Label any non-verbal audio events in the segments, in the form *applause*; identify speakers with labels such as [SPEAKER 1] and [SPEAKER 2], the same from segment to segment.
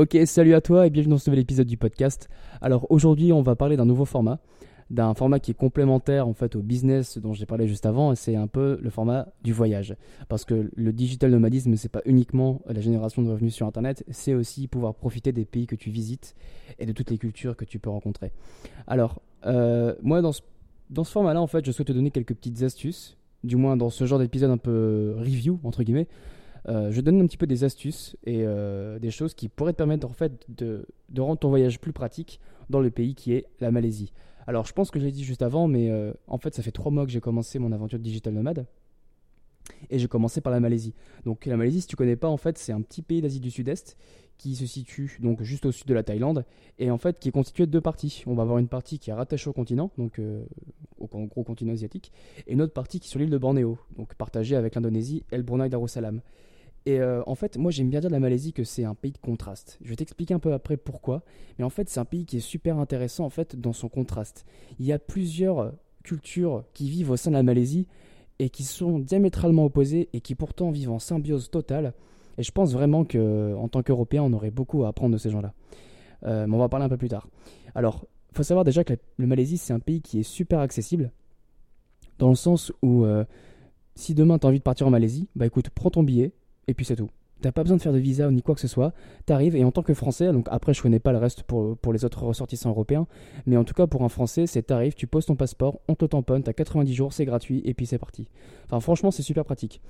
[SPEAKER 1] Ok, salut à toi et bienvenue dans ce nouvel épisode du podcast. Alors aujourd'hui, on va parler d'un nouveau format, d'un format qui est complémentaire en fait au business dont j'ai parlé juste avant. C'est un peu le format du voyage, parce que le digital nomadisme, c'est pas uniquement la génération de revenus sur Internet, c'est aussi pouvoir profiter des pays que tu visites et de toutes les cultures que tu peux rencontrer. Alors euh, moi, dans ce, dans ce format-là, en fait, je souhaite te donner quelques petites astuces, du moins dans ce genre d'épisode un peu review entre guillemets euh, je donne un petit peu des astuces et euh, des choses qui pourraient te permettre en fait de, rendre ton voyage plus pratique dans le pays qui est la Malaisie. Alors je pense que je l'ai dit juste avant, mais euh, en fait ça fait trois mois que j'ai commencé mon aventure digital nomade. Et j'ai commencé par la Malaisie. Donc la Malaisie, si tu connais pas, en fait, c'est un petit pays d'Asie du Sud-Est qui se situe donc juste au sud de la Thaïlande et en fait qui est constitué de deux parties. On va avoir une partie qui est rattachée au continent, donc au gros continent asiatique, et une autre partie qui est sur l'île de Bornéo, donc partagée avec l'Indonésie et le Brunei Darussalam. Et euh, en fait, moi j'aime bien dire de la Malaisie que c'est un pays de contraste. Je vais t'expliquer un peu après pourquoi. Mais en fait, c'est un pays qui est super intéressant en fait dans son contraste. Il y a plusieurs cultures qui vivent au sein de la Malaisie et qui sont diamétralement opposées et qui pourtant vivent en symbiose totale. Et je pense vraiment que en tant qu'Européens, on aurait beaucoup à apprendre de ces gens-là. Euh, mais on va parler un peu plus tard. Alors, il faut savoir déjà que la, Malaisie, c'est un pays qui est super accessible, dans le sens où euh, si demain tu as envie de partir en Malaisie, bah écoute, prends ton billet, et puis c'est tout. T'as pas besoin de faire de visa ni quoi que ce soit. T'arrives et en tant que Français, donc après je connais pas le reste pour, pour les autres ressortissants européens, mais en tout cas pour un Français, c'est t'arrives, tu poses ton passeport, on te tamponne, t'as 90 jours, c'est gratuit et puis c'est parti. Enfin franchement c'est super pratique.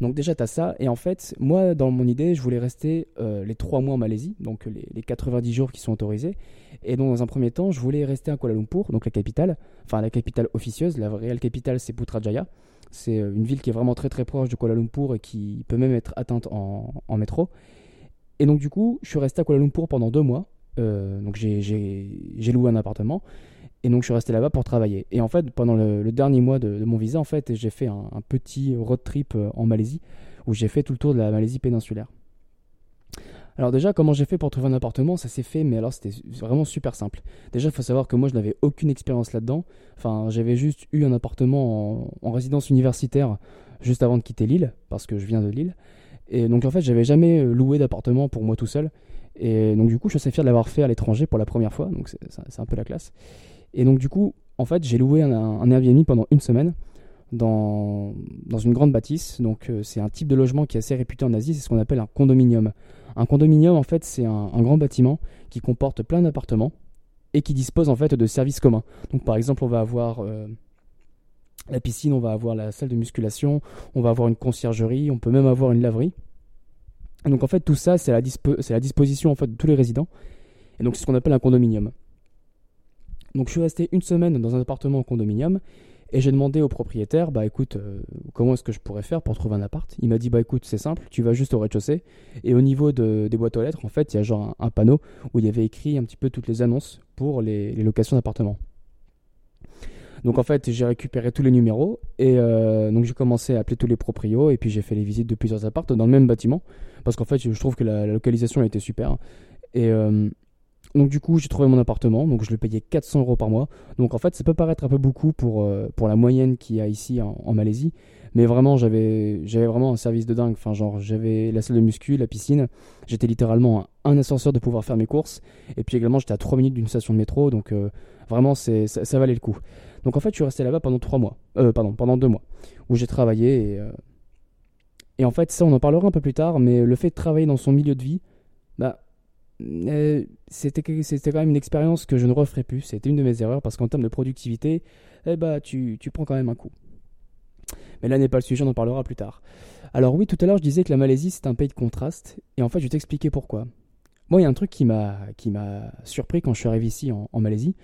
[SPEAKER 1] Donc déjà t'as ça et en fait moi dans mon idée je voulais rester euh, les 3 mois en Malaisie, donc les, les, 90 jours qui sont autorisés. Et donc dans un premier temps je voulais rester à Kuala Lumpur, donc la capitale, enfin la capitale officieuse, la réelle capitale c'est Putrajaya. C'est euh, une ville qui est vraiment très très proche de Kuala Lumpur et qui peut même être atteinte en, métro. Et donc du coup, je suis resté à Kuala Lumpur pendant deux mois. Euh, donc j'ai loué un appartement et donc je suis resté là-bas pour travailler. Et en fait, pendant le, dernier mois de, mon visa, en fait, j'ai fait un, un, petit road trip euh, en Malaisie où j'ai fait tout le tour de la Malaisie péninsulaire. Alors déjà, comment j'ai fait pour trouver un appartement Ça s'est fait, mais alors c'était vraiment super simple. Déjà, il faut savoir que moi, je n'avais aucune expérience là-dedans. Enfin, j'avais juste eu un appartement en, résidence universitaire juste avant de quitter l'île, parce que je viens de l'île. Et donc en fait, j'avais jamais euh, loué d'appartement pour moi tout seul. Et donc du coup, je suis assez fier de l'avoir fait à l'étranger pour la première fois, donc c'est un peu la classe. Et donc du coup, en fait, j'ai loué un, un Airbnb pendant une semaine dans, une grande bâtisse. Donc euh, c'est un type de logement qui est assez réputé en Asie, c'est ce qu'on appelle un condominium. Un condominium, en fait, c'est un, grand bâtiment qui comporte plein d'appartements et qui dispose en fait de services communs. Donc par exemple, on va avoir euh, la piscine, on va avoir la salle de musculation, on va avoir une conciergerie, on peut même avoir une laverie. donc en fait, tout ça, c'est la, la disposition en fait de tous les résidents. Et donc c'est ce qu'on appelle un condominium. Donc je suis resté une semaine dans un appartement en condominium et j'ai demandé au propriétaire, bah écoute, euh, comment est-ce que je pourrais faire pour trouver un appart? Il m'a dit, bah écoute, c'est simple, tu vas juste au rez-de-chaussée. Et au niveau des boîtes aux lettres, en fait, il y a genre un, panneau où il y avait écrit un petit peu toutes les annonces pour les, locations d'appartements. Donc en fait, j'ai récupéré tous les numéros et euh, donc j'ai commencé à appeler tous les proprios et puis j'ai fait les visites de plusieurs appartements dans le même bâtiment parce qu'en fait, je trouve que la, localisation été super. Et, euh, donc du coup, j'ai trouvé mon appartement, donc je le payais 400 euros par mois. Donc en fait, ça peut paraître un peu beaucoup pour, euh, pour la moyenne qu'il y a ici en, Malaisie, mais vraiment, j'avais j'avais vraiment un service de dingue. Enfin, genre, j'avais la salle de muscu, la piscine, j'étais littéralement un, ascenseur de pouvoir faire mes courses, et puis également, j'étais à 3 minutes d'une station de métro, donc euh, vraiment, c'est ça, valait le coup. Donc en fait, je suis resté là-bas pendant 3 mois, euh, pardon, pendant 2 mois, où j'ai travaillé, et, et en fait, ça, on en parlera un peu plus tard, mais le fait de travailler dans son milieu de vie, bah, euh, c'était quand même une expérience que je ne referai plus. C'était une de mes erreurs parce qu'en termes de productivité, eh bah, tu, prends quand même un coup. Mais là n'est pas le sujet, on en parlera plus tard. Alors oui, tout à l'heure je disais que la Malaisie c'est un pays de contraste, et en fait je vais t'expliquer pourquoi. Moi il y a un truc qui m'a surpris quand je suis arrivé ici en, Malaisie,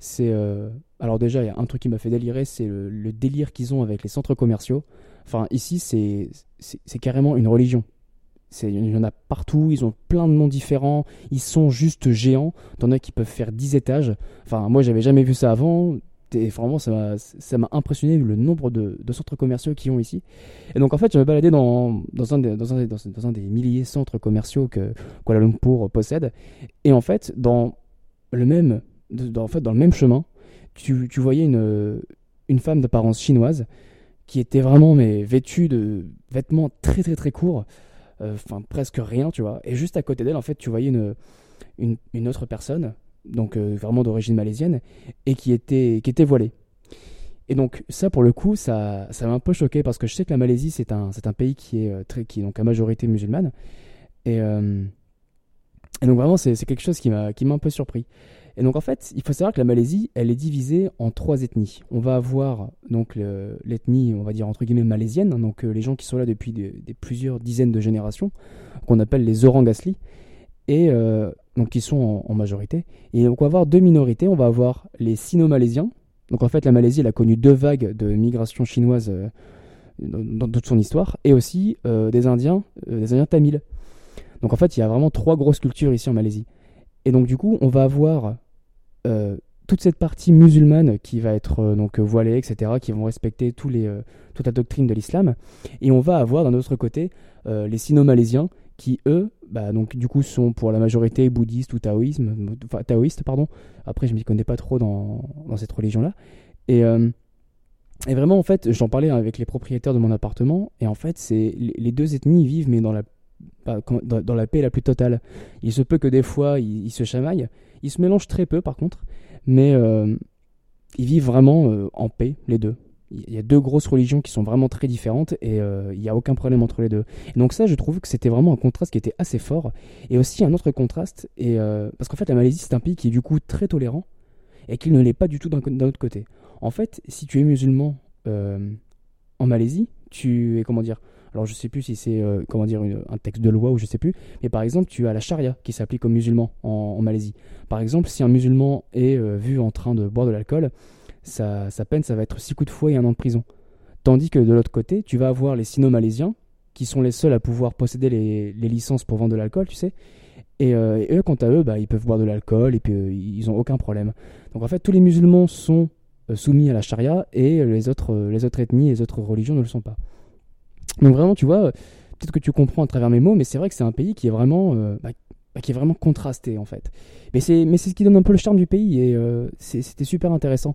[SPEAKER 1] c'est... Euh, alors déjà il y a un truc qui m'a fait délirer, c'est le, délire qu'ils ont avec les centres commerciaux. Enfin ici c'est carrément une religion. Il y en a partout, ils ont plein de noms différents, ils sont juste géants. T'en as qui peuvent faire 10 étages. Enfin, moi j'avais jamais vu ça avant. Vraiment, ça m'a impressionné le nombre de, centres commerciaux qu'ils ont ici. Et donc, en fait, je me baladais dans, dans, un, des, dans, un, dans, un, des milliers de centres commerciaux que Kuala Lumpur possède. Et en fait, dans le même, dans, en fait, dans le même chemin, tu, tu voyais une, une femme d'apparence chinoise qui était vraiment mais, vêtue de vêtements très très très courts enfin presque rien, tu vois. Et juste à côté d'elle, en fait, tu voyais une, une, autre personne, donc vraiment d'origine malaisienne, et qui était, qui était voilée. Et donc ça, pour le coup, ça, ça m'a un peu choqué parce que je sais que la Malaisie, c'est un, c'est un pays qui est très, qui donc à majorité musulmane. Et, et donc vraiment, c'est, c'est quelque chose qui m'a, qui m'a un peu surpris. Et donc en fait, il faut savoir que la Malaisie, elle est divisée en trois ethnies. On va avoir donc l'ethnie, on va dire entre guillemets malaisienne, hein, donc euh, les gens qui sont là depuis plusieurs dizaines de générations, qu'on appelle les Orang Asli, et euh, donc qui sont en, majorité. Et donc on va avoir deux minorités. On va avoir les Sino-Malaisiens. Donc en fait, la Malaisie, elle a connu deux vagues de migration chinoise euh, dans, toute son histoire, et aussi des Indiens, des Indiens tamils. Donc en fait, il y a vraiment trois grosses cultures ici en Malaisie. Et donc du coup, on va avoir toute cette partie musulmane qui va être euh, donc voilée, etc., qui vont respecter euh, toute la doctrine de l'islam. Et on va avoir d'un autre côté les sino-malaisiens qui, eux, bah, donc, du coup, sont pour la majorité bouddhistes ou taoïstes. Pardon. Après, je m'y connais pas trop dans, cette religion-là. Et, vraiment, en fait, j'en parlais avec les propriétaires de mon appartement. Et en fait, c'est les deux ethnies vivent, mais dans, la paix la plus totale. Il se peut que des fois, ils se chamaillent. Ils se mélangent très peu par contre, mais euh, ils vivent vraiment euh, en paix, les deux. Il y a deux grosses religions qui sont vraiment très différentes et euh, il n'y a aucun problème entre les deux. Donc ça, je trouve que c'était vraiment un contraste qui était assez fort. Et aussi un autre contraste, parce qu'en fait la Malaisie c'est un pays qui est du coup très tolérant et qui ne l'est pas du tout d'un autre côté. En fait, si tu es musulman en Malaisie, tu es comment dire alors je sais plus si c'est euh, comment dire un texte de loi ou je sais plus, mais par exemple tu as la charia qui s'applique aux musulmans en, Malaisie. Par exemple, si un musulman est euh, vu en train de boire de l'alcool, sa, peine ça va être six coups de fouet et un an de prison. Tandis que de l'autre côté, tu vas avoir les sino-malaisiens qui sont les seuls à pouvoir posséder les, licences pour vendre de l'alcool, tu sais. Et, euh, eux, quant à eux, bah, ils peuvent boire de l'alcool et puis ils n'ont aucun problème. Donc en fait, tous les musulmans sont soumis à la charia et les autres, les autres ethnies, les autres religions ne le sont pas. Donc vraiment, tu vois, peut-être que tu comprends à travers mes mots, mais c'est vrai que c'est un pays qui est vraiment, euh, bah, bah, qui est vraiment contrasté en fait. Mais c'est, mais c'est ce qui donne un peu le charme du pays et euh, c'était super intéressant.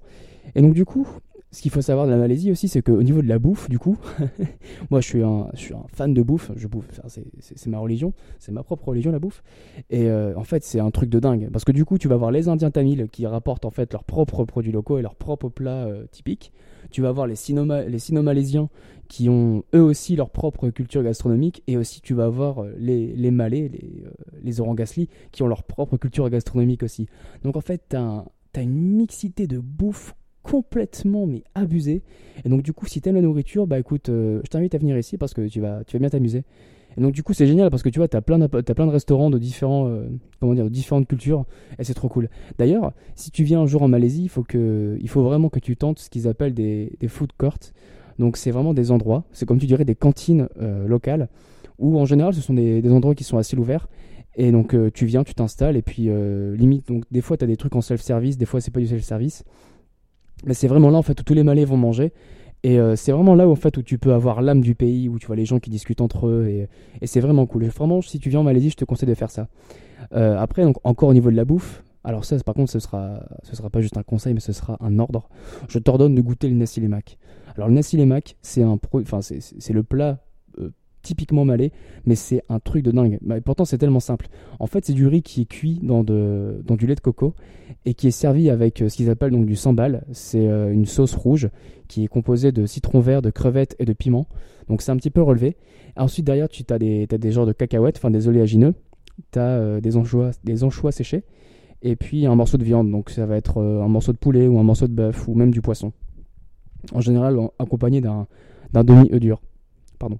[SPEAKER 1] Et donc du coup, ce qu'il faut savoir de la Malaisie aussi, c'est qu'au niveau de la bouffe, du coup, *laughs* moi je suis, un, je suis un fan de bouffe, je bouffe, c'est ma religion, c'est ma propre religion la bouffe. Et euh, en fait, c'est un truc de dingue. Parce que du coup, tu vas voir les Indiens tamils qui rapportent en fait leurs propres produits locaux et leurs propres plats typiques. Tu vas voir les Sino-Malaisiens qui ont eux aussi leur propre culture gastronomique. Et aussi, tu vas voir euh, les, les Malais, les, les Orangasli, qui ont leur propre culture gastronomique aussi. Donc en fait, tu as, une mixité de bouffe complètement mais abusé. Et donc du coup, si t'aimes la nourriture, bah écoute, euh, je t'invite à venir ici parce que tu vas, tu vas bien t'amuser. Et donc du coup, c'est génial parce que tu vois, plein, de, as plein de restaurants de différents, euh, comment dire, de différentes cultures et c'est trop cool. D'ailleurs, si tu viens un jour en Malaisie, il faut que, il faut vraiment que tu tentes ce qu'ils appellent des, des food courts. Donc c'est vraiment des endroits, c'est comme tu dirais des cantines euh, locales où en général ce sont des, des endroits qui sont assez ouverts et donc tu viens, tu t'installes et puis limite donc des fois tu as des trucs en self-service, des fois c'est pas du self-service. Mais c'est vraiment là en fait où tous les Malais vont manger. Et euh, c'est vraiment là où, en fait, où tu peux avoir l'âme du pays, où tu vois les gens qui discutent entre eux. Et, et c'est vraiment cool. vraiment, si tu viens en Malaisie, je te conseille de faire ça. Euh, après, donc, encore au niveau de la bouffe. Alors ça, par contre, ce sera, ce sera pas juste un conseil, mais ce sera un ordre. Je t'ordonne de goûter le nasi lemak. Alors le nasi lemak, c'est un, enfin c'est le plat typiquement malais, mais c'est un truc de dingue. Mais pourtant, c'est tellement simple. En fait, c'est du riz qui est cuit dans, du lait de coco et qui est servi avec euh, ce qu'ils appellent donc du sambal. C'est euh, une sauce rouge qui est composée de citron vert, de crevettes et de piment. Donc c'est un petit peu relevé. Ensuite, derrière, tu as des, as des genres de cacahuètes, enfin des oléagineux. Tu as euh, des, anchois, des anchois séchés. Et puis un morceau de viande. Donc ça va être un morceau de poulet ou un morceau de bœuf ou même du poisson. En général, accompagné d'un demi-œuf dur. Pardon.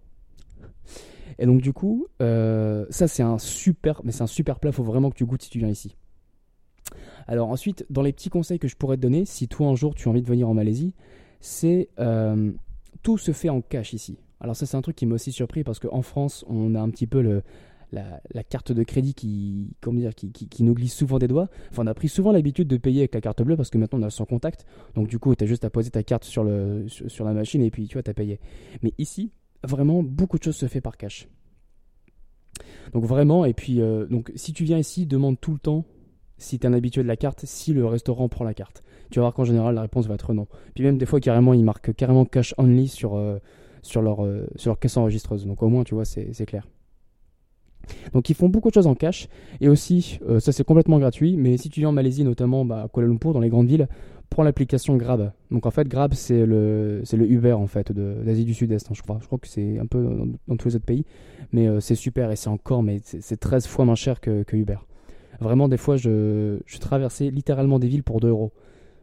[SPEAKER 1] Et donc du coup, euh, ça c'est un super, mais c'est un super plat. Faut vraiment que tu goûtes si tu viens ici. Alors ensuite, dans les petits conseils que je pourrais te donner, si toi un jour tu as envie de venir en Malaisie, c'est euh, tout se fait en cash ici. Alors ça c'est un truc qui m'a aussi surpris parce qu'en France on a un petit peu la, carte de crédit qui, comment dire, qui, nous glisse souvent des doigts. Enfin on a pris souvent l'habitude de payer avec la carte bleue parce que maintenant on a son contact. Donc du coup tu as juste à poser ta carte sur, le, sur, la machine et puis tu vois tu as payé. Mais ici, vraiment beaucoup de choses se fait par cash. Donc vraiment, et puis euh, donc si tu viens ici, demande tout le temps si tu es un habitué de la carte, si le restaurant prend la carte. Tu vas voir qu'en général la réponse va être non. Puis même des fois carrément ils marquent carrément cash only sur, euh, sur, leur, euh, sur leur caisse enregistreuse. Donc au moins tu vois c'est clair. Donc ils font beaucoup de choses en cash et aussi ça c'est complètement gratuit mais si tu viens en Malaisie notamment bah, à Kuala Lumpur dans les grandes villes prends l'application Grab. Donc en fait Grab c'est le le Uber en fait d'Asie du Sud-Est hein, je crois. Je crois que c'est un peu dans, tous les autres pays mais euh, c'est super et c'est encore mais c'est 13 fois moins cher que, Uber. Vraiment des fois je, je traversais littéralement des villes pour 2 euros.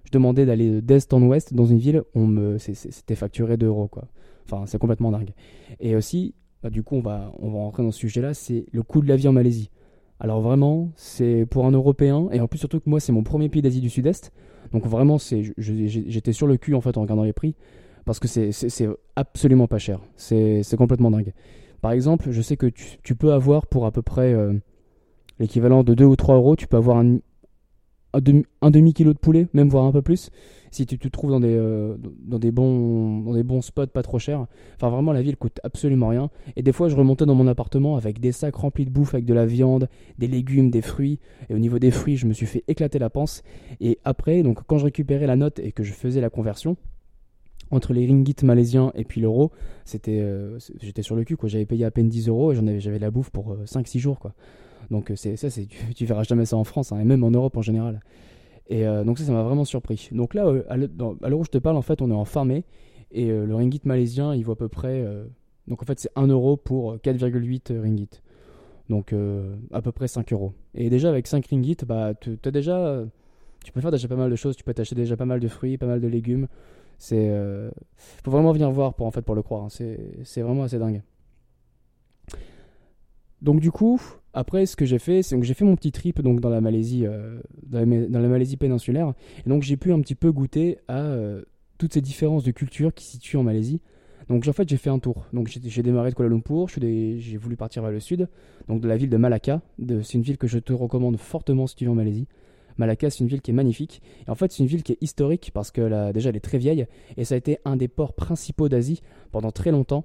[SPEAKER 1] Je demandais d'aller d'est en ouest dans une ville, on me c'était facturé 2 euros quoi. Enfin c'est complètement dingue. Et aussi bah, du coup, on va, on va rentrer dans ce sujet-là, c'est le coût de la vie en Malaisie. Alors vraiment, c'est pour un Européen, et en plus surtout que moi, c'est mon premier pays d'Asie du Sud-Est, donc vraiment, j'étais sur le cul en fait en regardant les prix, parce que c'est absolument pas cher, c'est complètement dingue. Par exemple, je sais que tu, peux avoir pour à peu près euh, l'équivalent de 2 ou 3 euros, tu peux avoir un, un demi-kilo de poulet, même voire un peu plus, si tu te trouves dans des, euh, dans, des bons, dans des bons spots pas trop chers. Enfin, vraiment, la ville coûte absolument rien. Et des fois, je remontais dans mon appartement avec des sacs remplis de bouffe, avec de la viande, des légumes, des fruits. Et au niveau des fruits, je me suis fait éclater la panse. Et après, donc, quand je récupérais la note et que je faisais la conversion, entre les ringgits malaisiens et puis l'euro, c'était, euh, j'étais sur le cul. J'avais payé à peine 10 euros et j'en avais, j'avais la bouffe pour 5-6 euh, jours, quoi. Donc c'est ça, c'est *laughs* tu, verras jamais ça en France, hein, et même en Europe en général. Et euh, donc ça, ça m'a vraiment surpris. Donc là, euh, à l'heure où je te parle, en fait, on est en farmé et euh, le ringgit malaisien, il vaut à peu près. donc en fait, c'est 1 euro pour 4,8 ringgit. Donc à peu près 5 euros. Et déjà avec 5 ringgit, bah, tu as déjà, tu peux faire déjà pas mal de choses. Tu peux t'acheter déjà pas mal de fruits, pas mal de légumes. C'est, faut vraiment venir voir pour en fait le croire. Hein. C'est vraiment assez dingue. Donc du coup, après, ce que j'ai fait, c'est que j'ai fait mon petit trip donc dans la Malaisie, euh, dans, la, Malaisie péninsulaire, et donc j'ai pu un petit peu goûter à euh, toutes ces différences de culture qui se situent en Malaisie. Donc en fait, j'ai fait un tour. Donc j'ai démarré de Kuala Lumpur, j'ai voulu partir vers le sud, donc de la ville de Malacca. C'est une ville que je te recommande fortement si tu viens en Malaisie. Malacca, c'est une ville qui est magnifique. Et en fait, c'est une ville qui est historique parce que déjà, elle est très vieille et ça a été un des ports principaux d'Asie pendant très longtemps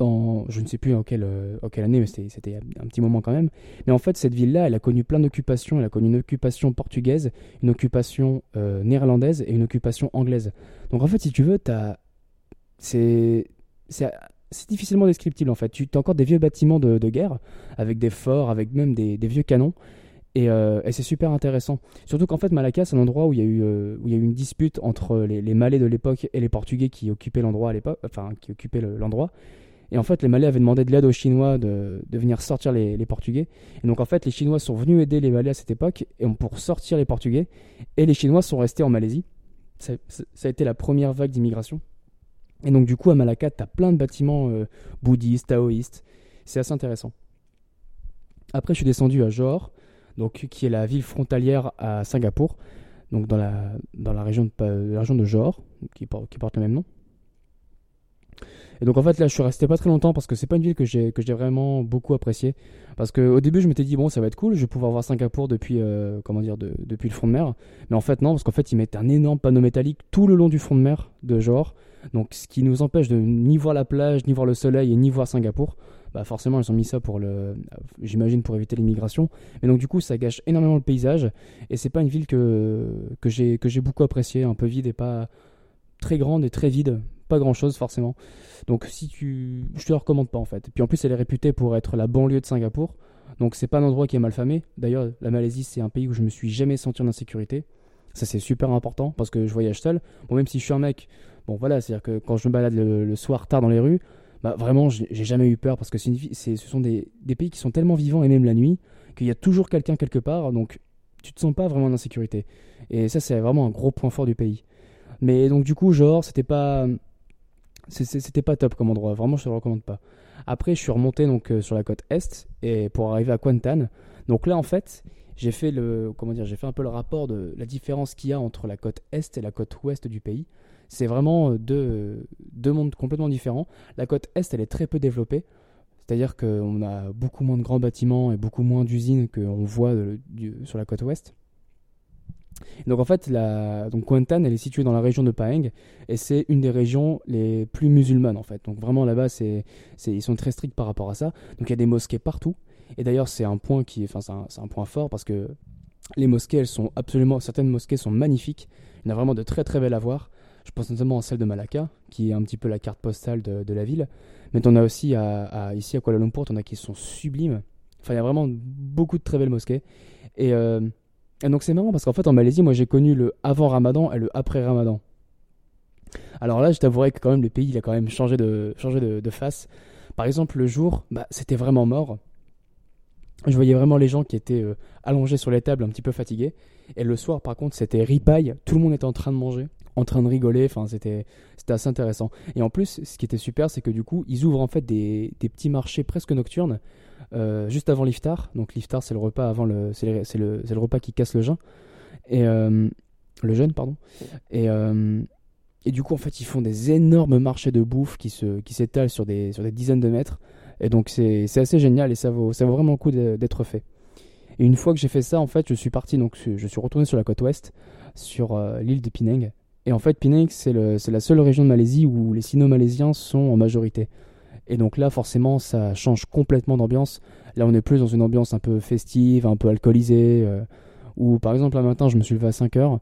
[SPEAKER 1] je ne sais plus en quelle, euh, année, mais c'était un petit moment quand même. Mais en fait, cette ville-là, elle a connu plein d'occupations. Elle a connu une occupation portugaise, une occupation euh, néerlandaise et une occupation anglaise. Donc en fait, si tu veux, c'est difficilement descriptible en fait. Tu as encore des vieux bâtiments de, guerre, avec des forts, avec même des, vieux canons. Euh, et, c'est super intéressant. Surtout qu'en fait, Malacca, c'est un endroit où il y a eu, une dispute entre les, les Malais de l'époque et les Portugais qui occupaient l'endroit à l'époque, enfin, qui occupaient l'endroit. Et en fait, les Malais avaient demandé de l'aide aux Chinois de, venir sortir les, Portugais. Et donc, en fait, les Chinois sont venus aider les Malais à cette époque et pour sortir les Portugais. Et les Chinois sont restés en Malaisie. Ça, a été la première vague d'immigration. Et donc, du coup, à Malacca, tu as plein de bâtiments euh, bouddhistes, taoïstes. C'est assez intéressant. Après, je suis descendu à Johor, donc, qui est la ville frontalière à Singapour, donc dans la, dans la, région, de, Johor, qui porte le même nom. Et donc en fait là je suis resté pas très longtemps parce que c'est pas une ville que j'ai vraiment beaucoup appréciée. Parce que au début je m'étais dit bon ça va être cool, je vais pouvoir voir Singapour depuis euh, comment dire depuis le front de mer, mais en fait non parce qu'en fait ils mettent un énorme panneau métallique tout le long du front de mer de genre, donc ce qui nous empêche de ni voir la plage, ni voir le soleil et ni voir Singapour. Bah forcément ils ont mis ça pour le j'imagine pour éviter l'immigration. Mais donc du coup ça gâche énormément le paysage. Et c'est pas une ville que j'ai que j'ai beaucoup apprécié un peu vide et pas très grande et très vide pas grand chose forcément. Donc si tu, je te recommande pas en fait. Puis en plus elle est réputée pour être la banlieue de Singapour, donc c'est pas un endroit qui est mal famé. D'ailleurs la Malaisie c'est un pays où je me suis jamais senti en insécurité. Ça c'est super important parce que je voyage seul. Bon même si je suis un mec, bon voilà, c'est à dire que quand je me balade le, soir tard dans les rues, bah vraiment j'ai jamais eu peur parce que c'est ce sont des, des pays qui sont tellement vivants et même la nuit qu'il y a toujours quelqu'un quelque part, donc tu te sens pas vraiment en insécurité. Et ça c'est vraiment un gros point fort du pays. Mais donc du coup genre c'était pas c'était pas top comme endroit, vraiment je te le recommande pas. Après je suis remonté donc euh, sur la côte est et pour arriver à Kuantan. Donc là en fait, j'ai fait le comment dire, j'ai fait un peu le rapport de la différence qu'il y a entre la côte est et la côte ouest du pays. C'est vraiment euh, deux, deux mondes complètement différents. La côte est, elle est très peu développée. C'est-à-dire qu'on a beaucoup moins de grands bâtiments et beaucoup moins d'usines qu'on voit sur la côte ouest. Donc en fait, la, donc Kuantan, elle est située dans la région de Pahang et c'est une des régions les plus musulmanes en fait. Donc vraiment là-bas, c'est, ils sont très stricts par rapport à ça. Donc il y a des mosquées partout. Et d'ailleurs, c'est un point qui, enfin, c'est un, point fort parce que les mosquées, elles sont absolument, certaines mosquées sont magnifiques. Il y en a vraiment de très très belles à voir. Je pense notamment à celle de Malacca, qui est un petit peu la carte postale de, la ville. Mais en as aussi ici à Kuala Lumpur, en as qui sont sublimes. Enfin, il y a vraiment beaucoup de très belles mosquées. Et, euh, donc c'est marrant parce qu'en fait en Malaisie, moi j'ai connu le avant Ramadan et le après Ramadan. Alors là, je t'avouerai que quand même le pays, il a quand même changé de, changé de, face. Par exemple, le jour, bah, c'était vraiment mort. Je voyais vraiment les gens qui étaient euh, allongés sur les tables, un petit peu fatigués. Et le soir, par contre, c'était ripaille. Tout le monde était en train de manger, en train de rigoler. Enfin, c'était, assez intéressant. Et en plus, ce qui était super, c'est que du coup, ils ouvrent en fait des, petits marchés presque nocturnes, euh, juste avant l'iftar. Donc l'iftar, c'est le repas avant le, c'est le, le, repas qui casse le jeûne. Et euh, le jeûne, pardon. Et et du coup, en fait, ils font des énormes marchés de bouffe qui se, qui s'étalent sur des, sur des dizaines de mètres. Et donc, c'est, assez génial et ça vaut, ça vaut vraiment le coup d'être fait. Et une fois que j'ai fait ça, en fait, je suis parti, donc je suis retourné sur la côte ouest, sur euh, l'île de Penang. Et en fait, Penang, c'est, la seule région de Malaisie où les sino-malaisiens sont en majorité. Et donc là, forcément, ça change complètement d'ambiance. Là, on est plus dans une ambiance un peu festive, un peu alcoolisée. Euh, où, par exemple, un matin, je me suis levé à 5 heures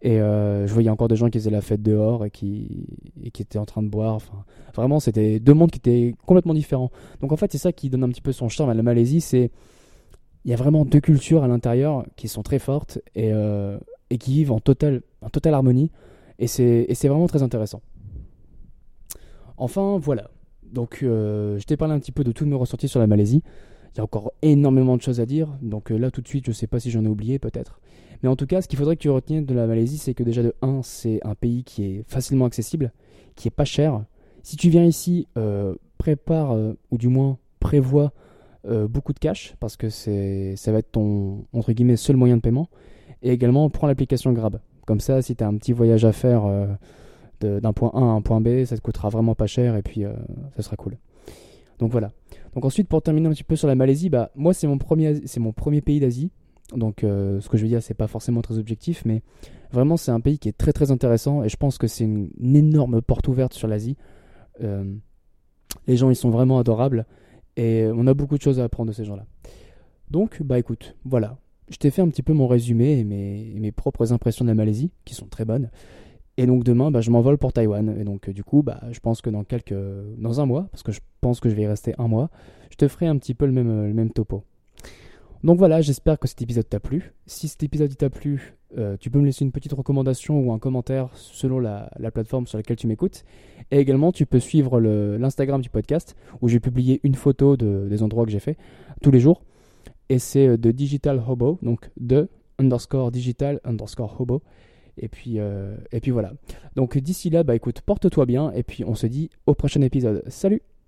[SPEAKER 1] et euh, je voyais encore des gens qui faisaient la fête dehors et qui, étaient en train de boire. Enfin, vraiment, c'était deux mondes qui étaient complètement différents. Donc en fait, c'est ça qui donne un petit peu son charme à la Malaisie. C'est il y a vraiment deux cultures à l'intérieur qui sont très fortes et, euh, qui vivent en totale harmonie. Et c'est vraiment très intéressant. Enfin, voilà. Donc, euh, je t'ai parlé un petit peu de tous mes ressorties sur la Malaisie. Il y a encore énormément de choses à dire. Donc là, tout de suite, je ne sais pas si j'en ai oublié, peut-être. Mais en tout cas, ce qu'il faudrait que tu retiennes de la Malaisie, c'est que déjà de 1, c'est un pays qui est facilement accessible, qui est pas cher. Si tu viens ici, euh, prépare, euh, ou du moins prévois euh, beaucoup de cash, parce que ça va être ton, entre guillemets, seul moyen de paiement. Et également, prends l'application Grab. Comme ça, si tu un petit voyage à faire d'un point A à un point B, ça te coûtera vraiment pas cher, et puis ça sera cool. Donc voilà. Donc ensuite, pour terminer un petit peu sur la Malaisie, bah, moi, c'est mon, premier, pays d'Asie. Donc, euh, ce que je veux dire, c'est pas forcément très objectif, mais vraiment, c'est un pays qui est très très intéressant et je pense que c'est une, énorme porte ouverte sur l'Asie. Euh, les gens, ils sont vraiment adorables et on a beaucoup de choses à apprendre de ces gens-là. Donc, bah écoute, voilà. Je t'ai fait un petit peu mon résumé et mes, mes, propres impressions de la Malaisie, qui sont très bonnes. Et donc demain, bah, je m'envole pour Taïwan. Et donc du coup, bah, je pense que dans quelques, dans un mois, parce que je pense que je vais y rester un mois, je te ferai un petit peu le même, le même topo. Donc voilà, j'espère que cet épisode t'a plu. Si cet épisode t'a plu, euh, tu peux me laisser une petite recommandation ou un commentaire selon la, plateforme sur laquelle tu m'écoutes. Et également, tu peux suivre l'Instagram du podcast où j'ai publié une photo de, des endroits que j'ai fait tous les jours. Et c'est euh, de Digital Hobo, donc de underscore digital underscore hobo. Et puis, euh, et puis voilà. Donc d'ici là, bah écoute, porte-toi bien et puis on se dit au prochain épisode. Salut